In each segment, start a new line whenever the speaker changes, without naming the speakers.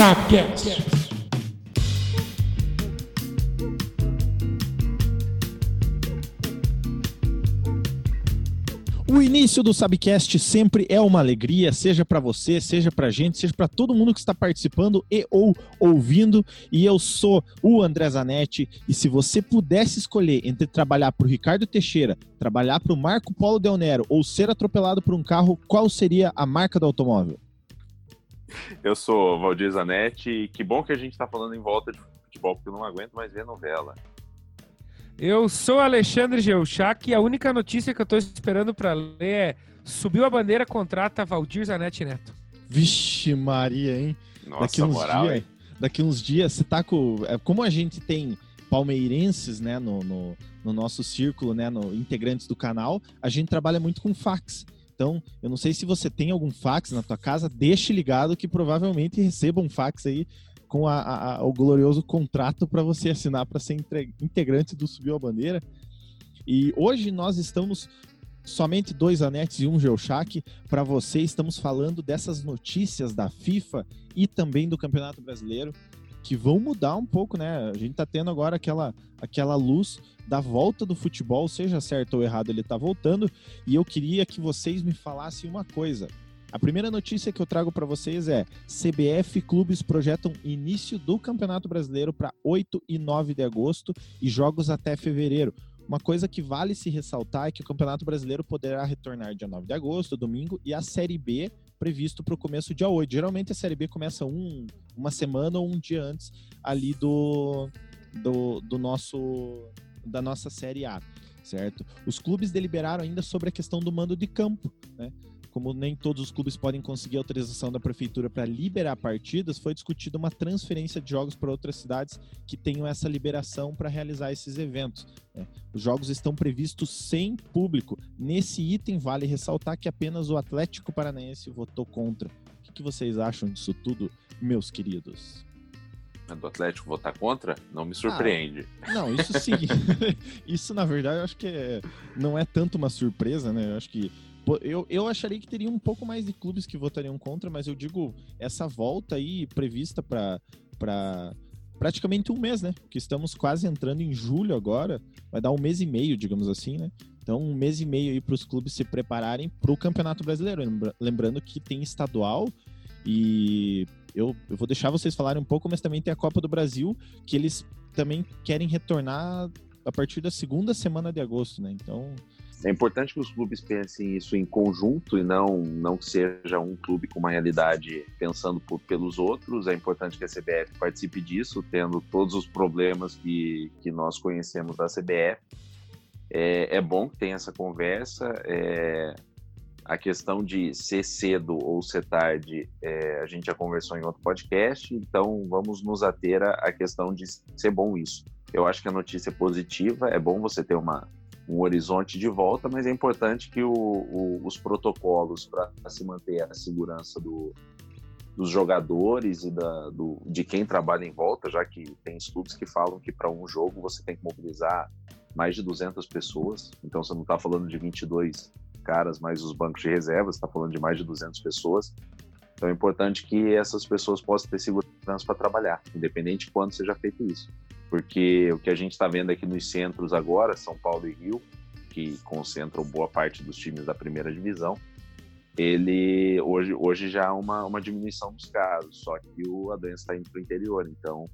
Sapcast.
O início do Sabcast sempre é uma alegria, seja para você, seja para gente, seja para todo mundo que está participando e ou ouvindo. E eu sou o André Zanetti. E se você pudesse escolher entre trabalhar para o Ricardo Teixeira, trabalhar para o Marco Polo Del Nero ou ser atropelado por um carro, qual seria a marca do automóvel?
Eu sou Valdir Zanetti e que bom que a gente está falando em volta de futebol, porque eu não aguento mais ver novela.
Eu sou Alexandre Geuchac e a única notícia que eu tô esperando para ler é subiu a bandeira, contrata Valdir Zanetti Neto.
Vixe Maria, hein?
Nossa,
daqui uns
moral,
dias,
hein?
daqui uns dias, você tá com. é, Como a gente tem palmeirenses, né, no, no, no nosso círculo, né, no integrantes do canal, a gente trabalha muito com fax. Então, eu não sei se você tem algum fax na tua casa, deixe ligado que provavelmente receba um fax aí com a- a- o glorioso contrato para você assinar para ser integrante do Subiu a Bandeira. E hoje nós estamos somente dois anetes e um Geochac para você. Estamos falando dessas notícias da FIFA e também do Campeonato Brasileiro que vão mudar um pouco, né? A gente tá tendo agora aquela, aquela luz da volta do futebol, seja certo ou errado, ele tá voltando. E eu queria que vocês me falassem uma coisa. A primeira notícia que eu trago para vocês é: CBF clubes projetam início do Campeonato Brasileiro para 8 e 9 de agosto e jogos até fevereiro. Uma coisa que vale se ressaltar é que o Campeonato Brasileiro poderá retornar dia 9 de agosto, domingo, e a Série B previsto para o começo dia 8. Geralmente a Série B começa um, uma semana ou um dia antes ali do, do, do nosso da nossa Série A, certo? Os clubes deliberaram ainda sobre a questão do mando de campo, né? Como nem todos os clubes podem conseguir autorização da prefeitura para liberar partidas, foi discutida uma transferência de jogos para outras cidades que tenham essa liberação para realizar esses eventos. né? Os jogos estão previstos sem público. Nesse item, vale ressaltar que apenas o Atlético Paranaense votou contra. O que, que vocês acham disso tudo, meus queridos?
Do Atlético votar contra? Não me surpreende.
Não, isso sim. isso, na verdade, eu acho que é- não é tanto uma surpresa, né? Eu acho que. Eu, eu acharia que teria um pouco mais de clubes que votariam contra, mas eu digo, essa volta aí prevista para praticamente um mês, né? Que estamos quase entrando em julho agora, vai dar um mês e meio, digamos assim, né? Então, um mês e meio aí para os clubes se prepararem para o Campeonato Brasileiro. Lembra- Lembrando que tem estadual e eu, eu vou deixar vocês falarem um pouco, mas também tem a Copa do Brasil, que eles também querem retornar a partir da segunda semana de agosto, né? Então,
É importante que os clubes pensem isso em conjunto e não, não que seja um clube com uma realidade pensando por- pelos outros. É importante que a CBF participe disso, tendo todos os problemas que, que nós conhecemos da CBF. É, é bom que tenha essa conversa. é, a questão de ser cedo ou ser tarde, é, a gente já conversou em outro podcast, então vamos nos ater à questão de ser bom isso. Eu acho que a notícia é positiva, é bom você ter uma, um horizonte de volta, mas é importante que o- o- os protocolos para se manter a segurança do- dos jogadores e da, do- de quem trabalha em volta, já que tem estudos que falam que para um jogo você tem que mobilizar mais de 200 pessoas, então você não está falando de 22 caras mais os bancos de reservas, está falando de mais de 200 pessoas. Então é importante que essas pessoas possam ter segurança para trabalhar, independente de quando seja feito isso porque o que a gente está vendo aqui nos centros agora, São Paulo e Rio, que concentram boa parte dos times da primeira divisão, ele hoje, hoje já há uma, uma diminuição dos casos, só que o, a doença está indo para o interior, então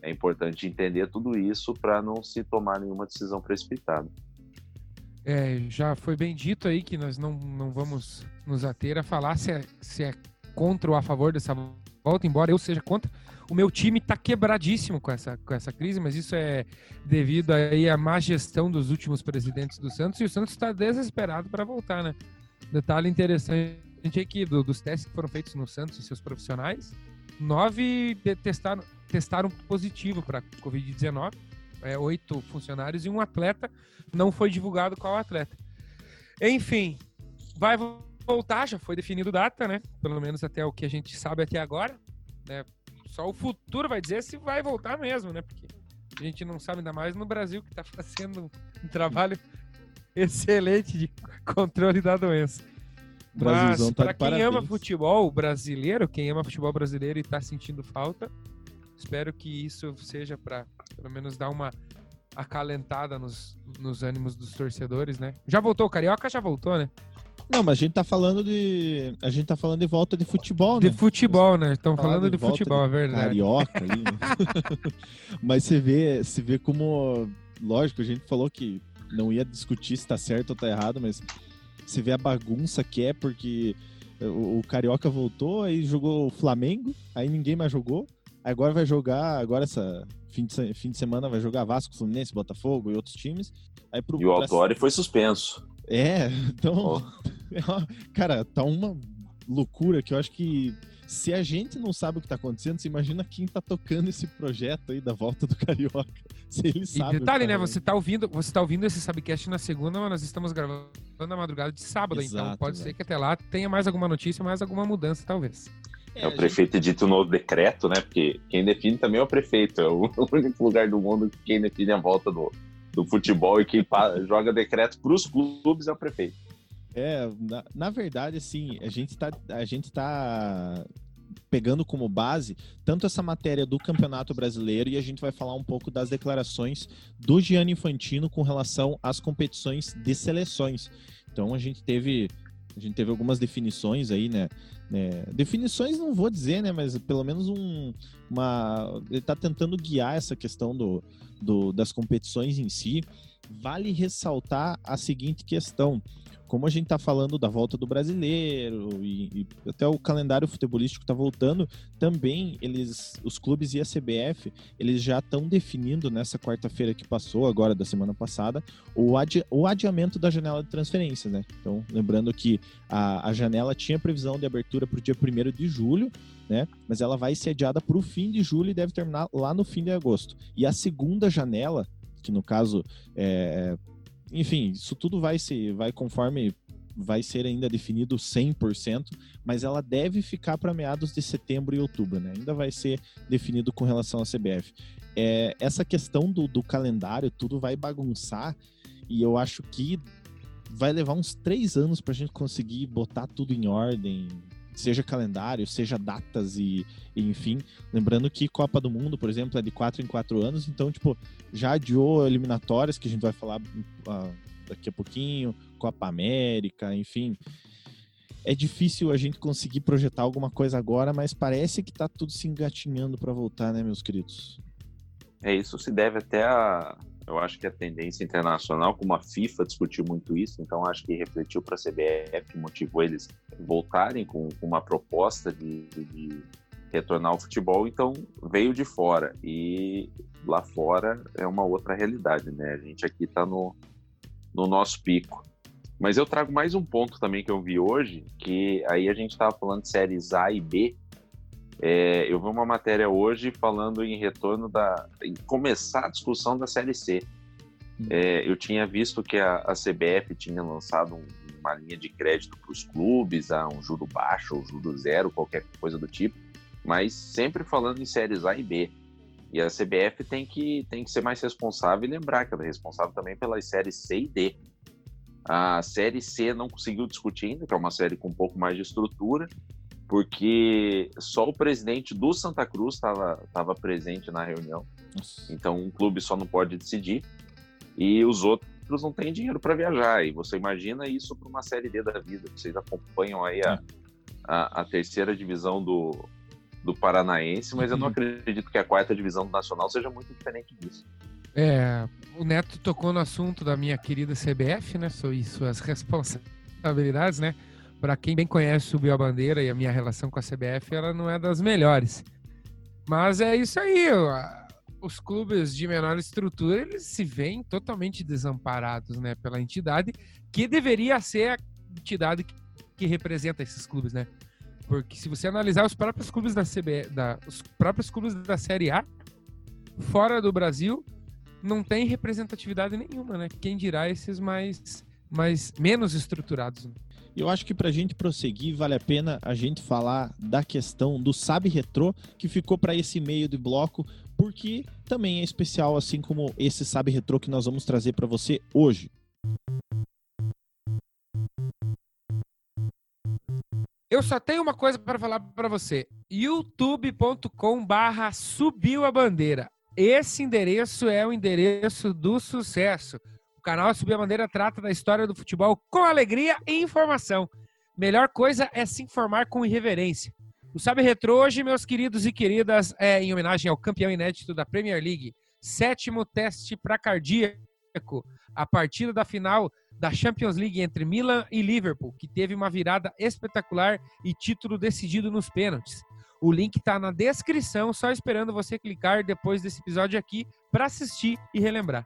é importante entender tudo isso para não se tomar nenhuma decisão precipitada.
É, já foi bem dito aí que nós não, não vamos nos ater a falar se é, se é contra ou a favor dessa volta, embora eu seja contra. O meu time tá quebradíssimo com essa, com essa crise, mas isso é devido aí à má gestão dos últimos presidentes do Santos e o Santos está desesperado para voltar, né? Detalhe interessante é que do- dos testes que foram feitos no Santos e seus profissionais, nove testaram, testaram positivo para Covid-19, é, oito funcionários e um atleta não foi divulgado qual atleta. Enfim, vai vo- voltar, já foi definido data, né? Pelo menos até o que a gente sabe até agora, né? Só o futuro vai dizer se vai voltar mesmo, né? Porque a gente não sabe ainda mais no Brasil que está fazendo um trabalho excelente de controle da doença. Mas tá para quem parabéns. ama futebol brasileiro, quem ama futebol brasileiro e está sentindo falta, espero que isso seja para pelo menos dar uma acalentada nos, nos ânimos dos torcedores, né? Já voltou o Carioca? Já voltou, né?
Não, mas a gente tá falando de. A gente tá falando de volta de futebol,
né? De futebol, né? Estão falando de, de futebol, de é verdade.
Carioca ali. Né? mas você vê, você vê como. Lógico, a gente falou que não ia discutir se tá certo ou tá errado, mas você vê a bagunça que é, porque o, o Carioca voltou, aí jogou o Flamengo, aí ninguém mais jogou. Agora vai jogar, agora essa fim de, fim de semana vai jogar Vasco, Fluminense, Botafogo e outros times. Aí pro,
e o Autori foi suspenso.
É, então. Oh. cara, tá uma loucura que eu acho que se a gente não sabe o que tá acontecendo, você imagina quem tá tocando esse projeto aí da volta do Carioca. Se ele sabe.
E detalhe, né? Você tá ouvindo, você tá ouvindo esse Sabcast na segunda, mas nós estamos gravando na madrugada de sábado, então Exato, então pode ser que até lá tenha mais alguma notícia, mais alguma mudança, talvez.
É, o prefeito gente... edita um novo decreto, né? Porque quem define também é o prefeito. É o único lugar do mundo que quem define a volta do, do futebol e quem joga decreto para os clubes é o prefeito.
É, na, na verdade, assim, a gente está a gente tá pegando como base tanto essa matéria do Campeonato Brasileiro e a gente vai falar um pouco das declarações do Gianni Infantino com relação às competições de seleções. Então a gente teve a gente teve algumas definições aí, né? É, definições não vou dizer, né? Mas pelo menos um, uma. Ele está tentando guiar essa questão do, do, das competições em si. Vale ressaltar a seguinte questão: como a gente está falando da volta do brasileiro e, e até o calendário futebolístico está voltando, também eles, os clubes e a CBF, eles já estão definindo nessa quarta-feira que passou, agora da semana passada, o, adi, o adiamento da janela de transferência, né? Então, lembrando que a, a janela tinha previsão de abertura para o dia 1 de julho, né? Mas ela vai ser adiada para o fim de julho e deve terminar lá no fim de agosto. E a segunda janela, que no caso é, enfim, isso tudo vai se vai conforme vai ser ainda definido 100%, mas ela deve ficar para meados de setembro e outubro, né? Ainda vai ser definido com relação à CBF. É, essa questão do, do calendário, tudo vai bagunçar e eu acho que vai levar uns três anos para a gente conseguir botar tudo em ordem, seja calendário, seja datas e, e, enfim. Lembrando que Copa do Mundo, por exemplo, é de quatro em quatro anos, então, tipo, já adiou eliminatórias, que a gente vai falar uh, daqui a pouquinho, Copa América, enfim. É difícil a gente conseguir projetar alguma coisa agora, mas parece que tá tudo se engatinhando para voltar, né, meus queridos?
É, isso se deve até a, eu acho que a tendência internacional, como a FIFA discutiu muito isso, então acho que refletiu para a CBF, motivou eles voltarem com, uma proposta de, de, retornar ao futebol, então veio de fora. E lá fora é uma outra realidade, né? A gente aqui está no, no nosso pico. Mas eu trago mais um ponto também que eu vi hoje, que aí a gente estava falando de séries A e B, é, eu vi uma matéria hoje falando em retorno da. em começar a discussão da Série C. Hum. É, eu tinha visto que a, a CBF tinha lançado um, uma linha de crédito para os clubes, a um juro baixo ou juro zero, qualquer coisa do tipo, mas sempre falando em séries A e B. E a CBF tem que, tem que ser mais responsável e lembrar que ela é responsável também pelas séries C e D. A série C não conseguiu discutir ainda, que é uma série com um pouco mais de estrutura, porque só o presidente do Santa Cruz estava presente na reunião. Então, um clube só não pode decidir e os outros não têm dinheiro para viajar. E você imagina isso para uma Série D da vida. Vocês acompanham aí a, a, a terceira divisão do, do Paranaense, mas eu não uhum. acredito que a quarta divisão do Nacional seja muito diferente disso.
É, o Neto tocou no assunto da minha querida CBF, né? E suas responsabilidades, né? Para quem bem conhece o Bill Bandeira e a minha relação com a CBF, ela não é das melhores. Mas é isso aí, os clubes de menor estrutura, eles se veem totalmente desamparados, né, pela entidade que deveria ser a entidade que representa esses clubes, né? Porque se você analisar os próprios clubes da CBF, da, os próprios clubes da Série A, fora do Brasil, não tem representatividade nenhuma, né? Quem dirá esses mais, mais menos estruturados. Né?
Eu acho que para a gente prosseguir, vale a pena a gente falar da questão do Sabe Retrô, que ficou para esse meio de bloco, porque também é especial, assim como esse Sabe Retrô que nós vamos trazer para você hoje.
Eu só tenho uma coisa para falar para você. youtube.com barra subiu a bandeira. Esse endereço é o endereço do sucesso. Canal Subiu a Bandeira trata da história do futebol com alegria e informação. Melhor coisa é se informar com irreverência. O Sabe Retro hoje, meus queridos e queridas, é em homenagem ao campeão inédito da Premier League. Sétimo teste para cardíaco. A partida da final da Champions League entre Milan e Liverpool, que teve uma virada espetacular e título decidido nos pênaltis. O link está na descrição, só esperando você clicar depois desse episódio aqui para assistir e relembrar.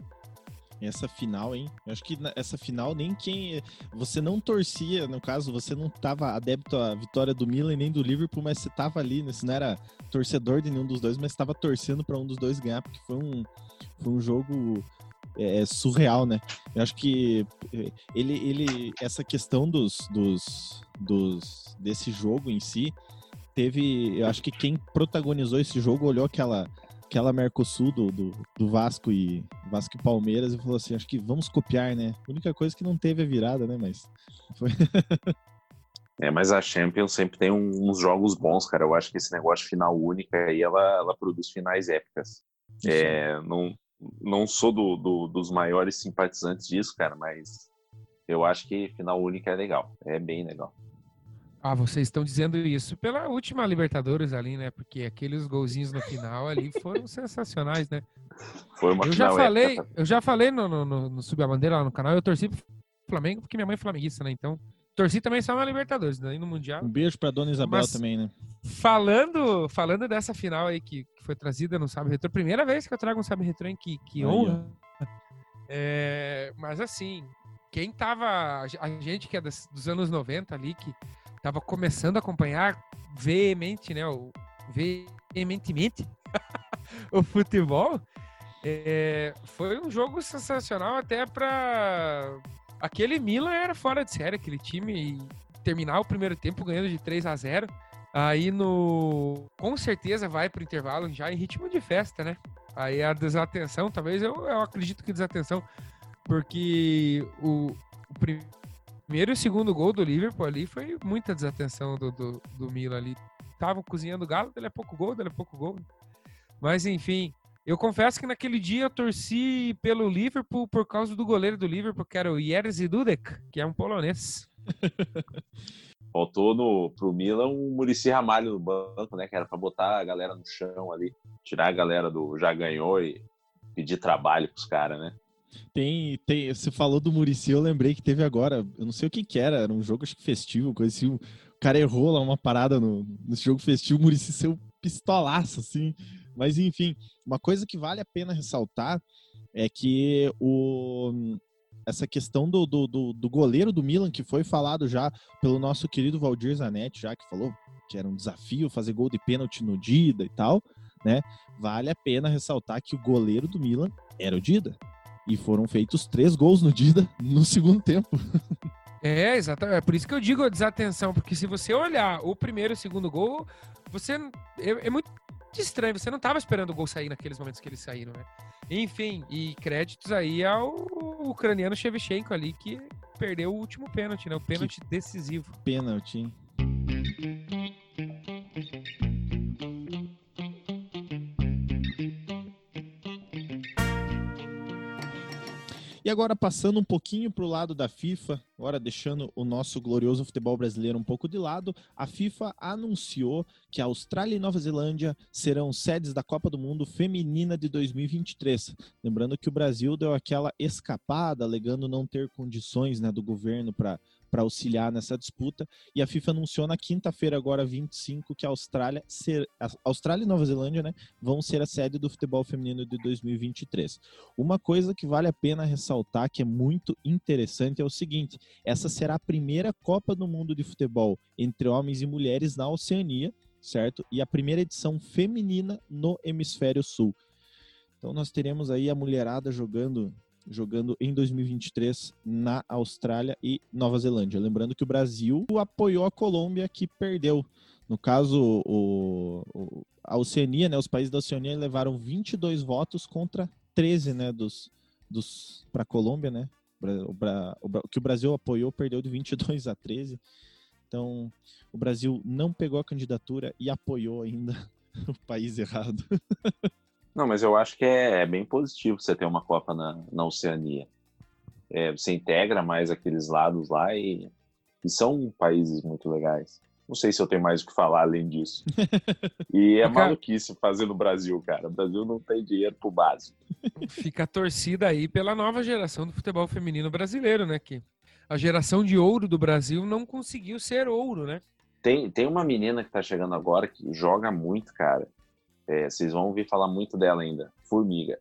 Essa final, hein? Eu acho que essa final nem quem. Você não torcia, no caso, você não estava adepto à vitória do Milan nem do Liverpool, mas você estava ali, né? Você não era torcedor de nenhum dos dois, mas estava torcendo para um dos dois ganhar, porque foi um, foi um jogo é, é, surreal, né? Eu acho que é, ele, ele essa questão dos, dos, dos desse jogo em si teve, eu acho que quem protagonizou esse jogo olhou aquela aquela Mercosul do, do, do, Vasco e Vasco e Palmeiras e falou assim, acho que vamos copiar, né? A única coisa que não teve a virada, né? Mas foi...
é, mas a Champions sempre tem uns jogos bons, cara. Eu acho que esse negócio de final única aí, ela, ela produz finais épicas. É, não, não sou do, do, dos maiores simpatizantes disso, cara, mas eu acho que final única é legal, é bem legal.
Ah, vocês estão dizendo isso pela última Libertadores ali, né? Porque aqueles golzinhos no final ali foram sensacionais, né?
Foi uma
eu já falei, época. eu já falei no, no, no, no Subir a Bandeira lá no canal, eu torci pro Flamengo porque minha mãe é flamenguista, né? Então, torci também só na Libertadores, né? no Mundial.
Um beijo pra Dona Isabel Mas, também, né?
Falando, falando dessa final aí que, que foi trazida no Sabe Retro, primeira vez que eu trago um Sabe Retro, hein? Que, que honra. É, mas assim, quem tava. A gente que é dos, dos anos 90 ali, que tava começando a acompanhar veemente, né? O, veementemente o futebol. É, foi um jogo sensacional até para aquele Milan era fora de série, aquele time terminar o primeiro tempo ganhando de 3 a 0. Aí no com certeza vai para o intervalo já em ritmo de festa, né? Aí a desatenção, talvez eu, eu acredito que desatenção, porque o, o primeiro e segundo gol do Liverpool ali foi muita desatenção do, do, do Milan ali. Estavam cozinhando galo, dele é pouco gol, dele é pouco gol. Mas enfim, eu confesso que naquele dia eu torci pelo Liverpool por causa do goleiro do Liverpool, que era o Jerzy Dudek, que é um polonês.
Faltou no, pro Milan um Murici Ramalho no banco, né? Que era pra botar a galera no chão ali, tirar a galera do já ganhou e pedir trabalho pros caras, né?
Tem, tem, você falou do Murici, eu lembrei que teve agora, eu não sei o que que era, era um jogo acho que festivo, coisa assim, o cara errou lá uma parada no, jogo festivo, o Murici saiu pistolaço, assim. Mas enfim, uma coisa que vale a pena ressaltar é que o, essa questão do, do, do, do goleiro do Milan, que foi falado já pelo nosso querido Valdir Zanetti, já que falou que era um desafio fazer gol de pênalti no Dida e tal, né? Vale a pena ressaltar que o goleiro do Milan era o Dida. E foram feitos três gols no Dida no segundo tempo.
É, exatamente. É por isso que eu digo a desatenção, porque se você olhar o primeiro e o segundo gol, você. É, é muito estranho, você não estava esperando o gol sair naqueles momentos que eles saíram, né? Enfim, e créditos aí ao ucraniano Shevchenko ali, que perdeu o último pênalti, né? O pênalti que decisivo.
Pênalti, hein? E agora passando um pouquinho para o lado da FIFA, agora deixando o nosso glorioso futebol brasileiro um pouco de lado, a FIFA anunciou que a Austrália e Nova Zelândia serão sedes da Copa do Mundo Feminina de 2023. Lembrando que o Brasil deu aquela escapada, alegando não ter condições né, do governo para para auxiliar nessa disputa. E a FIFA anunciou na quinta-feira, agora 25, que a Austrália, ser, a Austrália e Nova Zelândia né, vão ser a sede do futebol feminino de 2023. Uma coisa que vale a pena ressaltar, que é muito interessante, é o seguinte: essa será a primeira Copa do Mundo de futebol entre homens e mulheres na Oceania, certo? E a primeira edição feminina no Hemisfério Sul. Então nós teremos aí a mulherada jogando jogando em 2023 na Austrália e Nova Zelândia. Lembrando que o Brasil apoiou a Colômbia, que perdeu. No caso, o, o, a Oceania, né, os países da Oceania levaram 22 votos contra 13 né, dos, dos para a Colômbia, né? O, o, o, que o Brasil apoiou perdeu de 22 a 13. Então, o Brasil não pegou a candidatura e apoiou ainda o país errado.
Não, mas eu acho que é, é bem positivo você ter uma Copa na, na Oceania. É, você integra mais aqueles lados lá e, e são países muito legais. Não sei se eu tenho mais o que falar além disso. E é maluquice fazer no Brasil, cara. O Brasil não tem dinheiro pro básico.
Fica a torcida aí pela nova geração do futebol feminino brasileiro, né? Que a geração de ouro do Brasil não conseguiu ser ouro, né?
Tem, tem uma menina que tá chegando agora que joga muito, cara. É, vocês vão ouvir falar muito dela ainda. Formiga.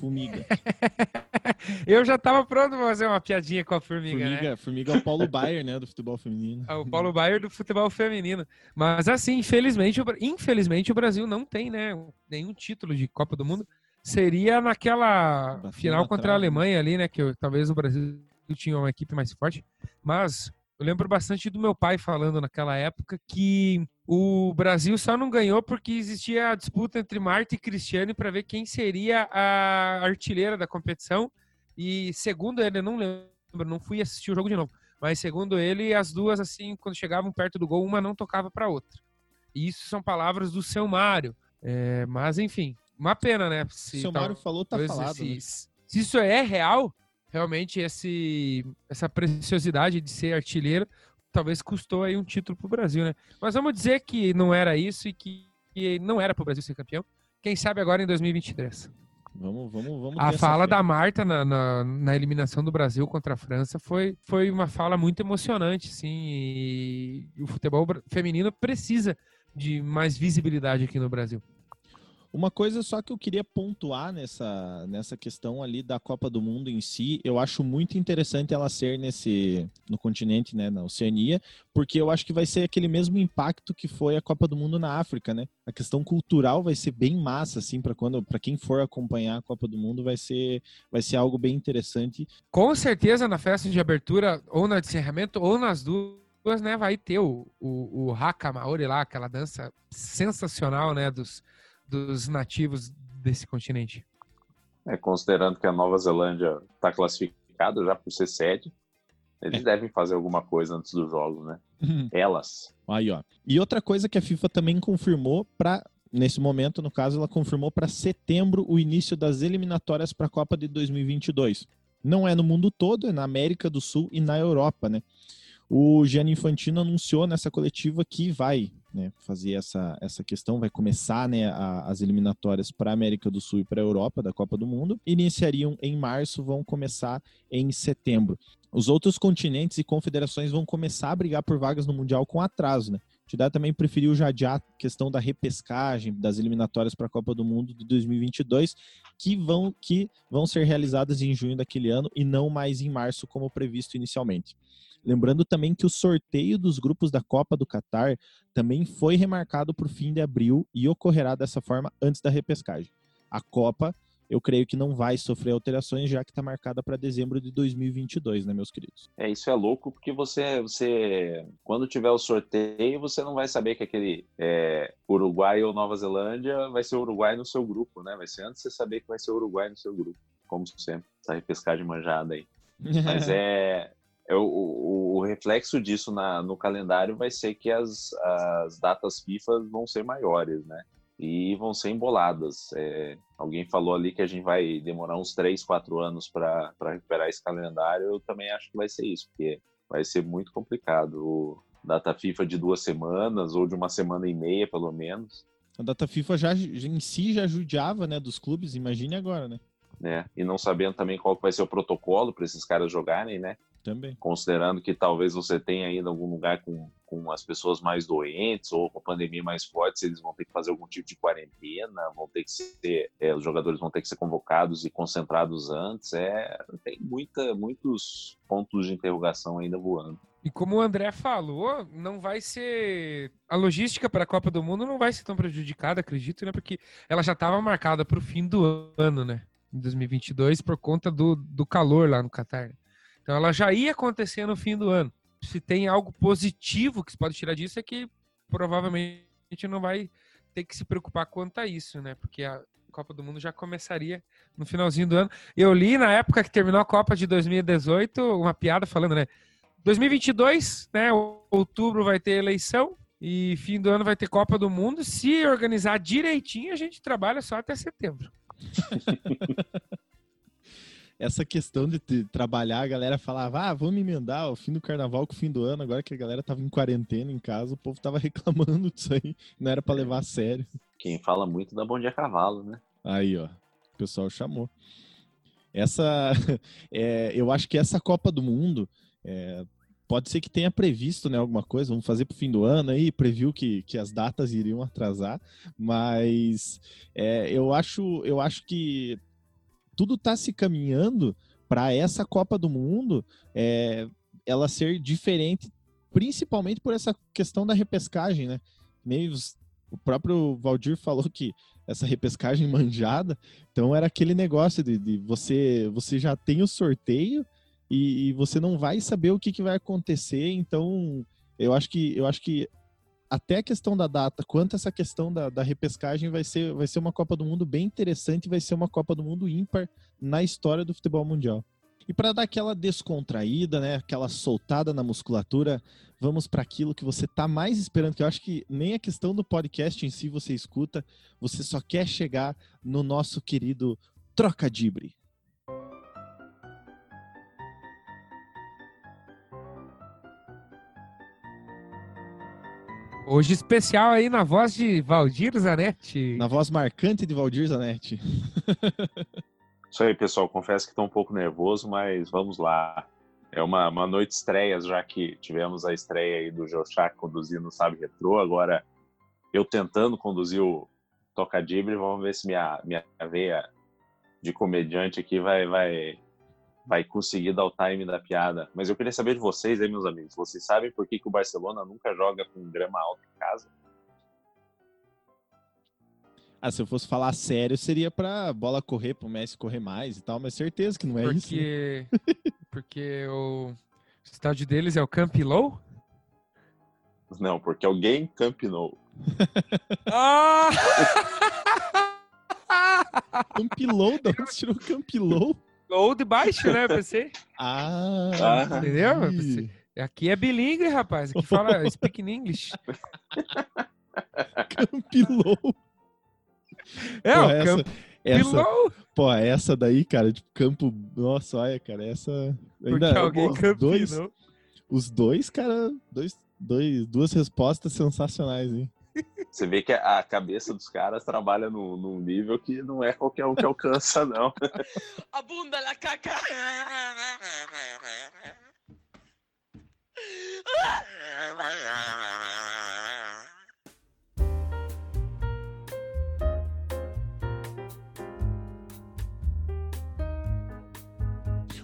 Formiga.
Eu já tava pronto pra fazer uma piadinha com a Formiga,
Formiga,
né?
Formiga é o Paulo Baier, né? Do futebol feminino.
Ah, O Paulo Baier do futebol feminino. Mas assim, infelizmente, infelizmente o Brasil não tem, né, nenhum título de Copa do Mundo. Seria naquela
Bateu
final
na
contra a
trave, né?
Alemanha ali, né, que eu- talvez o Brasil tinha uma equipe mais forte. Mas eu lembro bastante do meu pai falando naquela época que o Brasil só não ganhou porque existia a disputa entre Marta e Cristiane para ver quem seria a artilheira da competição. E segundo ele, eu não lembro, não fui assistir o jogo de novo. Mas segundo ele, as duas, assim, quando chegavam perto do gol, uma não tocava para outra. E isso são palavras do seu Mário. É, mas, enfim, uma pena, né? Se,
Se o Mário falou, tá falado.
esse-
né?
Se isso é real, realmente esse, essa preciosidade de ser artilheiro talvez custou aí um título pro Brasil, né? Mas vamos dizer que não era isso e que, que não era pro Brasil ser campeão. Quem sabe agora em 2023.
Vamos, vamos, vamos.
A fala da Marta na, na, na eliminação do Brasil contra a França foi, foi uma fala muito emocionante, sim. E o futebol feminino precisa de mais visibilidade aqui no Brasil.
Uma coisa só que eu queria pontuar nessa, nessa questão ali da Copa do Mundo em si, eu acho muito interessante ela ser nesse no continente, né, na Oceania, porque eu acho que vai ser aquele mesmo impacto que foi a Copa do Mundo na África, né? A questão cultural vai ser bem massa assim para quando para quem for acompanhar a Copa do Mundo vai ser vai ser algo bem interessante.
Com certeza na festa de abertura, ou na de encerramento, ou nas duas, né, vai ter o, o, o Haka Maori lá, aquela dança sensacional, né, dos, dos nativos desse continente.
É, considerando que a Nova Zelândia está classificada já por ser sede, eles
É.
devem fazer alguma coisa antes dos jogos, né? Elas.
Aí, ó. E outra coisa que a FIFA também confirmou para nesse momento, no caso, ela confirmou para setembro o início das eliminatórias para a Copa de 2022. Não é no mundo todo, é na América do Sul e na Europa, né? O Gianni Infantino anunciou nessa coletiva que vai né, fazer essa, essa questão, vai começar né, a- as eliminatórias para a América do Sul e para a Europa da Copa do Mundo. Iniciariam em março, vão começar em setembro. Os outros continentes e confederações vão começar a brigar por vagas no Mundial com atraso, né? Entidade também preferiu já adiar a questão da repescagem das eliminatórias para a Copa do Mundo de 2022, que vão, que vão ser realizadas em junho daquele ano e não mais em março, como previsto inicialmente. Lembrando também que o sorteio dos grupos da Copa do Catar também foi remarcado para o fim de abril e ocorrerá dessa forma antes da repescagem. A Copa, eu creio que não vai sofrer alterações, já que está marcada para dezembro de 2022, né, meus queridos?
É, isso é louco porque você, você quando tiver o sorteio, você não vai saber que aquele é, Uruguai ou Nova Zelândia vai ser Uruguai no seu grupo, né? Vai ser antes de você saber que vai ser Uruguai no seu grupo, como sempre, essa repescagem manjada aí. Mas é, é o, o- o reflexo disso na- no calendário vai ser que as, as datas FIFA vão ser maiores, né? E vão ser emboladas. É, alguém falou ali que a gente vai demorar uns 3, 4 anos para recuperar esse calendário. Eu também acho que vai ser isso, porque vai ser muito complicado. O data FIFA de duas semanas ou de uma semana e meia, pelo menos.
A data FIFA já, em si já judiava, né, dos clubes, imagine agora, né?
Né? E não sabendo também qual vai ser o protocolo para esses caras jogarem, né?
Também.
considerando que talvez você tenha ainda algum lugar com, com as pessoas mais doentes ou com a pandemia mais forte, eles vão ter que fazer algum tipo de quarentena, vão ter que ser, é, os jogadores vão ter que ser convocados e concentrados antes, é, tem muita, muitos pontos de interrogação ainda voando.
E como o André falou, não vai ser. A logística para a Copa do Mundo não vai ser tão prejudicada, acredito, né? Porque ela já estava marcada para o fim do ano, né? Em 2022, por conta do, do calor lá no Catar. Então ela já ia acontecer no fim do ano. Se tem algo positivo que se pode tirar disso, é que provavelmente não vai ter que se preocupar quanto a isso, né? Porque a Copa do Mundo já começaria no finalzinho do ano. Eu li na época que terminou a Copa de 2018 uma piada falando, né? 2022, né? Outubro vai ter eleição e fim do ano vai ter Copa do Mundo. Se organizar direitinho, a gente trabalha só até setembro.
Essa questão de, trabalhar, a galera falava, ah, vamos emendar o fim do carnaval com o fim do ano, agora que a galera tava em quarentena em casa, o povo tava reclamando disso aí, não era para é. levar a sério.
Quem fala muito da Bom Dia Cavalo, né?
Aí, ó, o pessoal chamou. Essa, é, eu acho que essa Copa do Mundo, é, pode ser que tenha previsto né, alguma coisa, vamos fazer para o fim do ano aí, previu que, que as datas iriam atrasar, mas é, eu, acho, eu acho que tudo está se caminhando para essa Copa do Mundo é, ela ser diferente, principalmente por essa questão da repescagem, né? O próprio Valdir falou que essa repescagem manjada, então era aquele negócio de, de você, você já tem o sorteio, e, e você não vai saber o que, que vai acontecer. Então, eu acho que eu acho que até a questão da data, quanto essa questão da, da, repescagem vai ser, vai ser uma Copa do Mundo bem interessante, vai ser uma Copa do Mundo ímpar na história do futebol mundial. E para dar aquela descontraída, né, aquela soltada na musculatura, vamos para aquilo que você está mais esperando, que eu acho que nem a questão do podcast em si você escuta, você só quer chegar no nosso querido Troca Dibre.
Hoje especial aí na voz de Valdir Zanetti.
Na voz marcante de Valdir Zanetti.
Isso aí, pessoal. Confesso que estou um pouco nervoso, mas vamos lá. É uma, uma noite estreia, já que tivemos a estreia aí do Joshak conduzindo o Sabe Retrô. Agora eu tentando conduzir o Toca Dibre. Vamos ver se minha, minha veia de comediante aqui vai, vai, vai conseguir dar o time da piada. Mas eu queria saber de vocês aí, meus amigos. Vocês sabem por que, que o Barcelona nunca joga com grama alta em casa?
Ah, se eu fosse falar sério, seria pra bola correr, pro Messi correr mais e tal, mas certeza que não é
porque...
isso. Né?
porque o estádio deles é o Camp Low?
Não, porque alguém Camp Nou.
ah!
Camp Low? De onde tirou Camp Low?
Ou de baixo, né, PC?
Ah,
entendeu? PC? Aqui é bilíngue, rapaz. Aqui fala speak in English.
Campilou.
É, Pô, o campo.
Essa, pô, essa daí, cara, tipo, campo. Nossa, olha, cara, essa.
Ainda, Porque alguém os dois,
os dois, cara, dois, dois, duas respostas sensacionais, hein?
Você vê que a cabeça dos caras trabalha num, num nível que não é qualquer um que alcança, não.
A bunda la caca.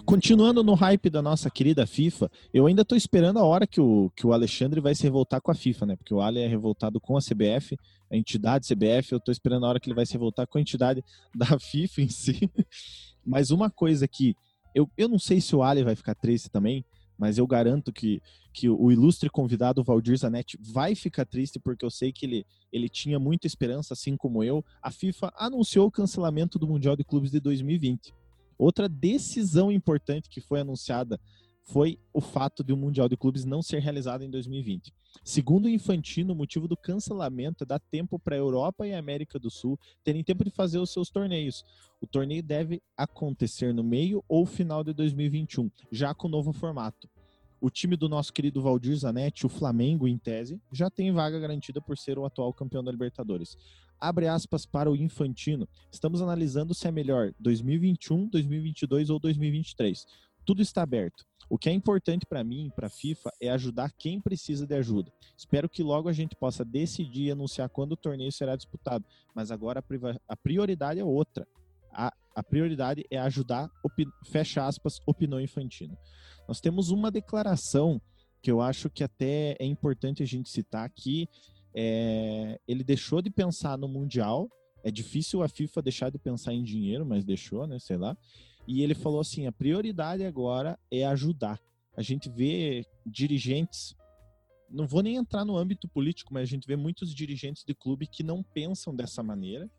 Continuando no hype da nossa querida FIFA, eu ainda estou esperando a hora que o, que o Alexandre vai se revoltar com a FIFA, né? Porque o Ale é revoltado com a CBF, a entidade CBF, eu estou esperando a hora que ele vai se revoltar com a entidade da FIFA em si. Mas uma coisa que eu, eu não sei se o Ale vai ficar triste também, mas eu garanto que, que o ilustre convidado Valdir Zanetti vai ficar triste porque eu sei que ele, ele tinha muita esperança, assim como eu. A FIFA anunciou o cancelamento do Mundial de Clubes de 2020. Outra decisão importante que foi anunciada foi o fato de o Mundial de Clubes não ser realizado em 2020. Segundo o Infantino, o motivo do cancelamento é dar tempo para a Europa e a América do Sul terem tempo de fazer os seus torneios. O torneio deve acontecer no meio ou final de 2021, já com o novo formato. O time do nosso querido Valdir Zanetti, o Flamengo, em tese, já tem vaga garantida por ser o atual campeão da Libertadores abre aspas para o Infantino. Estamos analisando se é melhor 2021, 2022 ou 2023. Tudo está aberto. O que é importante para mim, para a FIFA, é ajudar quem precisa de ajuda. Espero que logo a gente possa decidir e anunciar quando o torneio será disputado. Mas agora a prioridade é outra. A, a prioridade é ajudar, fecha aspas, opinou Infantino. Nós temos uma declaração que eu acho que até é importante a gente citar aqui, é, ele deixou de pensar no Mundial. É difícil a FIFA deixar de pensar em dinheiro, mas deixou, né? Sei lá. E ele falou assim: a prioridade agora é ajudar. A gente vê dirigentes, não vou nem entrar no âmbito político, mas a gente vê muitos dirigentes de clube que não pensam dessa maneira.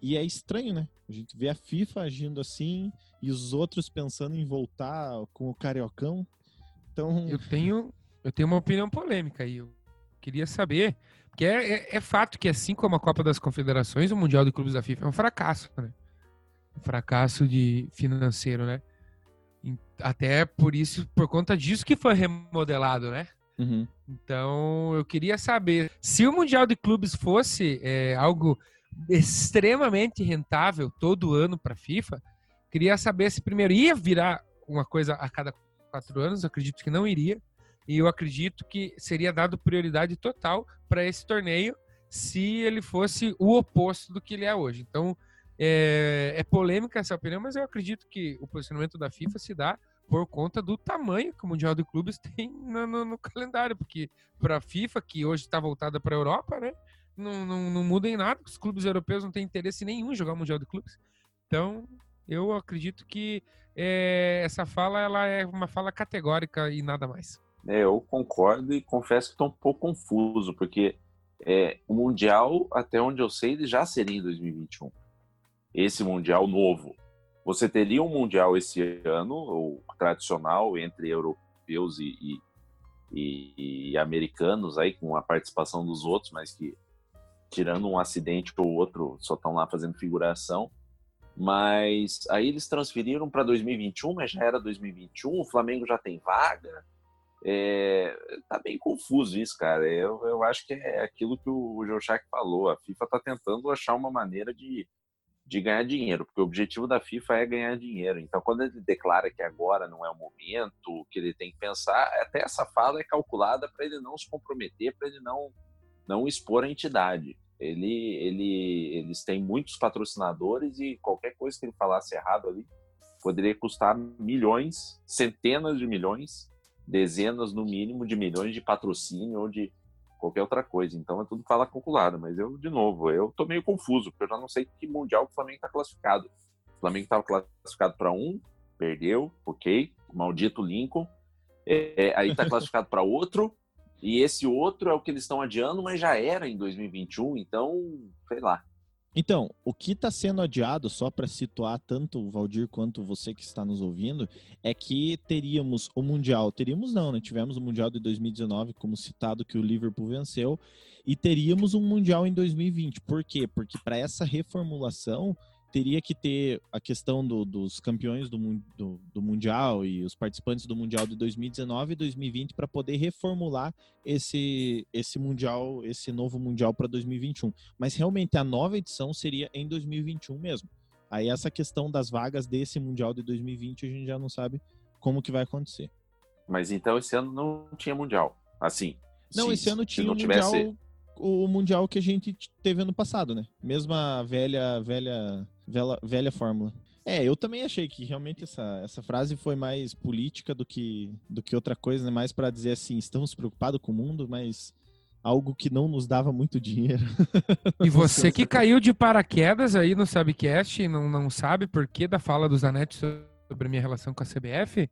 E é estranho, né? A gente vê a FIFA agindo assim e os outros pensando em voltar com o Cariocão. Então,
Eu tenho, eu tenho uma opinião polêmica aí. Eu queria saber, porque é, é- é fato que assim como a Copa das Confederações, o Mundial de Clubes da FIFA é um fracasso, né? Um fracasso de financeiro, né? Até por isso, por conta disso que foi remodelado, né?
uhum.
Então, eu queria saber se o Mundial de Clubes fosse é, algo extremamente rentável todo ano para a FIFA, queria saber se primeiro ia virar uma coisa a cada quatro anos, acredito que não iria, e eu acredito que seria dado prioridade total para esse torneio se ele fosse o oposto do que ele é hoje. Então, é, é polêmica essa opinião, mas eu acredito que o posicionamento da FIFA se dá por conta do tamanho que o Mundial de Clubes tem no, no- no calendário, porque para a FIFA, que hoje está voltada para a Europa, né, não, não, não muda em nada, os clubes europeus não têm interesse nenhum em jogar o Mundial de Clubes. Então, eu acredito que é, essa fala ela é uma fala categórica e nada mais.
É, eu concordo e confesso que estou um pouco confuso, porque é, o Mundial, até onde eu sei, ele já seria em 2021. Esse Mundial novo. Você teria um Mundial esse ano, o tradicional, entre europeus e, e- e- americanos, aí com a participação dos outros, mas que, tirando um acidente ou outro, só estão lá fazendo figuração. Mas aí eles transferiram para 2021, mas já era 2021, o Flamengo já tem vaga. É, tá bem confuso isso, cara. Eu, eu acho que é aquilo que o Joshak falou. A FIFA tá tentando achar uma maneira de, de ganhar dinheiro, porque o objetivo da FIFA é ganhar dinheiro. Então, quando ele declara que agora não é o momento, que ele tem que pensar, até essa fala é calculada para ele não se comprometer, para ele não, não expor a entidade. Ele, ele, eles têm muitos patrocinadores e qualquer coisa que ele falasse errado ali poderia custar milhões, centenas de milhões dezenas no mínimo de milhões de patrocínio ou de qualquer outra coisa. Então é tudo fala calculada, mas eu, de novo, eu tô meio confuso, porque eu já não sei que mundial o Flamengo tá classificado. O Flamengo estava classificado para um, perdeu, ok, maldito Lincoln. É, é, aí tá classificado para outro, e esse outro é o que eles estão adiando, mas já era em 2021, então, sei lá.
Então, o que está sendo adiado, só para situar tanto o Valdir quanto você que está nos ouvindo, é que teríamos o Mundial. Teríamos não, né? Tivemos o Mundial de 2019, como citado, que o Liverpool venceu, e teríamos um Mundial em 2020. Por quê? Porque para essa reformulação teria que ter a questão do- dos campeões do, do- do Mundial e os participantes do Mundial de 2019 e 2020 para poder reformular esse, esse Mundial, esse novo Mundial para 2021 mas realmente a nova edição seria em 2021 mesmo. Aí essa questão das vagas desse Mundial de 2020 a gente já não sabe como que vai acontecer.
Mas então esse ano não tinha mundial. Assim.
Não,
se-
esse ano tinha
não
o
tivesse-
mundial, o mundial que a gente teve ano passado, né? Mesma velha, velha, velha, velha fórmula. É, eu também achei que realmente essa, essa frase foi mais política do que, do que outra coisa, né? Mais para dizer assim, estamos preocupados com o mundo, mas algo que não nos dava muito dinheiro.
E você que caiu de paraquedas aí no Sabcast e não, não sabe por que da fala do Zanetti sobre a minha relação com a CBF,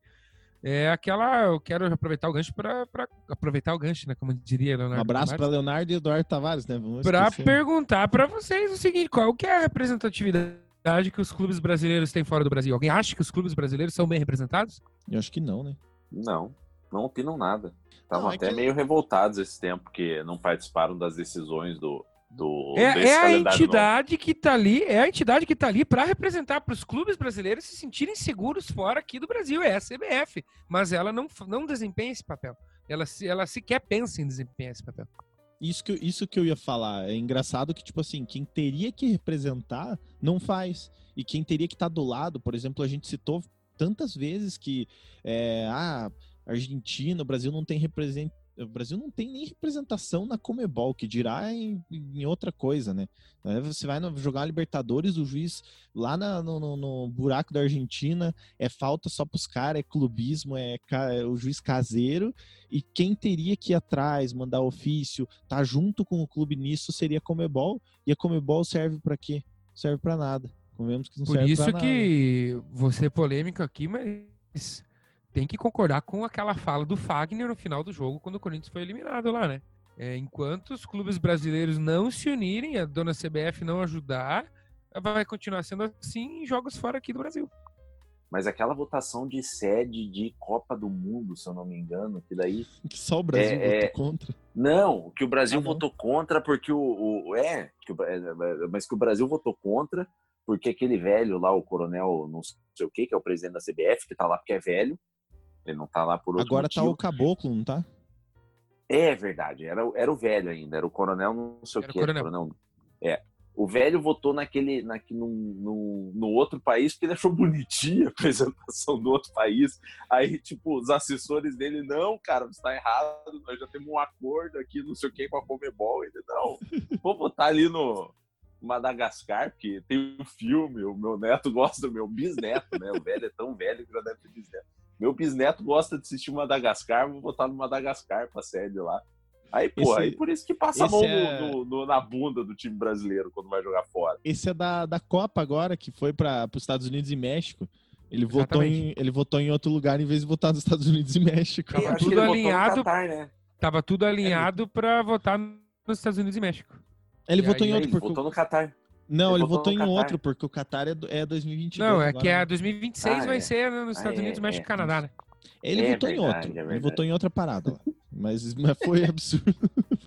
é aquela. Eu quero aproveitar o gancho para aproveitar o gancho, né? Como diria Leonardo.
Um abraço para Leonardo e Eduardo Tavares, né? Esquecer.
perguntar para vocês o seguinte: qual que é a representatividade que os clubes brasileiros têm fora do Brasil? Alguém acha que os clubes brasileiros são bem representados?
Eu acho que não, né?
Não, não opinam nada. Estavam
é
até
que-
meio revoltados esse tempo, porque não participaram das decisões do. Do
É, é a
calendário novo.
entidade que tá ali, é a entidade que tá ali para representar para os clubes brasileiros se sentirem seguros fora aqui do Brasil, é a CBF, mas ela não, não desempenha esse papel. Ela, se- ela sequer pensa em desempenhar esse papel.
Isso que, isso que eu ia falar. É engraçado que, tipo assim, quem teria que representar não faz. E quem teria que estar do lado, por exemplo, a gente citou tantas vezes que é, ah, Argentina, o Brasil não tem represent... O Brasil não tem nem representação na Comebol, que dirá em, em outra coisa, né? Você vai jogar Libertadores, o juiz lá na- no, no- buraco da Argentina é falta só pros caras, é clubismo, é, é o juiz caseiro. E quem teria que ir atrás, mandar ofício, tá junto com o clube nisso seria a Comebol. E a Comebol serve para quê? Serve para nada. Convenhamos que não
Por
serve
isso
pra nada.
que você é polêmico aqui, mas tem que concordar com aquela fala do Fagner no final do jogo, quando o Corinthians foi eliminado lá, né? É, enquanto os clubes brasileiros não se unirem, a dona CBF não ajudar, vai continuar sendo assim em jogos fora aqui do Brasil.
mas aquela votação de sede de Copa do Mundo, se eu não me engano, que daí.
Que só o Brasil
É,
votou
é.
contra.
Não, que o Brasil
Ah, não.
votou contra porque o. o- é, que o- é, mas que o Brasil votou contra porque aquele velho lá, o coronel, não sei o que, que é o presidente da CBF, que tá lá porque é velho, ele não tá lá por outro
Agora tá
motivo.
o caboclo, não tá?
É verdade, era, o- era o velho ainda, era o coronel, não sei
Era
o
o
que.
coronel.
É. O velho votou naquele, naquele no, no, no outro país porque ele achou bonitinha a apresentação do outro país. Aí, tipo, os assessores dele, não, cara, você tá errado, nós já temos um acordo aqui, não sei o que, com a Comebol. Ele, não, vou votar ali no Madagascar, porque tem um filme, o meu neto gosta, o meu bisneto, né? O velho é tão velho que já deve ter bisneto. Meu bisneto gosta de assistir Madagascar, vou votar no Madagascar pra sede lá. Aí, pô,
Esse-
aí por isso que passa a mão
é-
no- no- no- na bunda do time brasileiro quando vai jogar fora.
Esse é da, da Copa agora, que foi para os Estados Unidos e México. Ele votou, em, ele votou em outro lugar em vez de votar nos Estados Unidos e México.
Tava tudo alinhado.
Catar, né?
Tava tudo alinhado pra votar nos Estados Unidos e México.
Ele
E
votou
aí,
em outro
Ele
porque.
votou no Catar.
Não,
ele
ele
votou
votou em outro, porque o Qatar é, do- é 2022.
Não, é
agora,
que é
né?
2026
Ah,
vai
é.
ser nos Estados
Ah,
Unidos,
é,
México e
é.
Canadá, né?
Ele
É
votou em
verdade,
outro.
é
ele votou em outra parada lá. Mas, mas foi absurdo.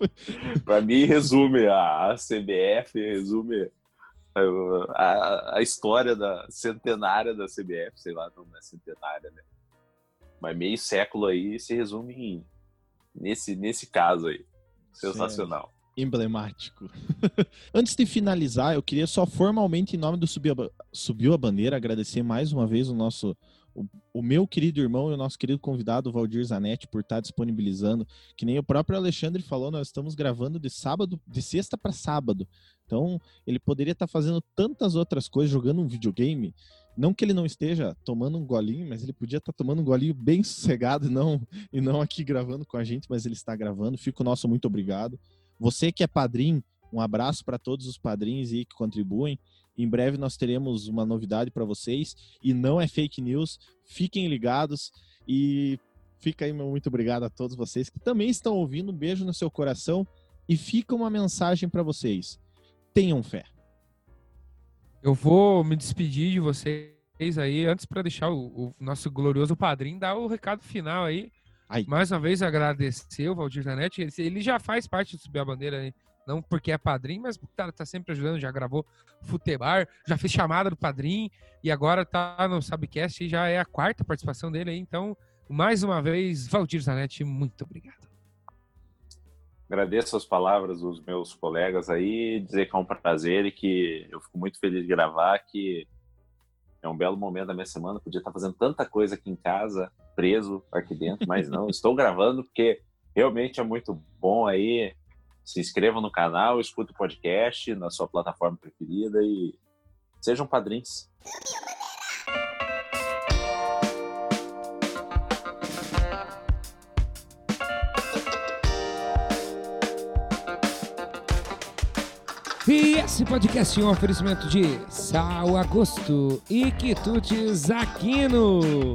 Pra mim, resume a, CBF, resume a, a- a história da centenária da CBF, sei lá, não é centenária, né? Mas meio século aí se resume em, nesse, nesse caso aí. Sensacional.
Emblemático. Antes de finalizar, eu queria só formalmente, em nome do Subiu a, Subiu a Bandeira, agradecer mais uma vez o nosso. O, o meu querido irmão e o nosso querido convidado, Valdir Zanetti, por estar disponibilizando. Que nem o próprio Alexandre falou, nós estamos gravando de sábado, de sexta para sábado. Então, ele poderia estar fazendo tantas outras coisas, jogando um videogame. Não que ele não esteja tomando um golinho, mas ele podia estar tomando um golinho bem sossegado e não, e não aqui gravando com a gente, mas ele está gravando. Fica o nosso muito obrigado. Você que é padrinho, um abraço para todos os padrinhos aí que contribuem. Em breve nós teremos uma novidade para vocês e não é fake news. Fiquem ligados e fica aí meu muito obrigado a todos vocês que também estão ouvindo. Um beijo no seu coração e fica uma mensagem para vocês. Tenham fé.
Eu vou me despedir de vocês aí, antes para deixar o, o nosso glorioso padrinho dar o recado final aí.
Ai.
Mais uma vez agradecer o Valdir Zanetti. Ele, ele já faz parte do Subir a Bandeira aí. Não porque é padrinho, mas porque tá, tá sempre ajudando. Já gravou Futebar, já fez chamada do padrinho e agora tá no Sabcast e já é a quarta participação dele aí. Então, mais uma vez, Valdir Zanetti, muito obrigado.
Agradeço as palavras dos meus colegas aí, dizer que é um prazer e que eu fico muito feliz de gravar, que é um belo momento da minha semana. Podia estar fazendo tanta coisa aqui em casa, preso aqui dentro, mas não, estou gravando porque realmente é muito bom aí. Se inscrevam no canal, escuta o podcast na sua plataforma preferida e sejam padrinhos.
E esse podcast é um oferecimento de Sal Agosto e Quitutes Aquino.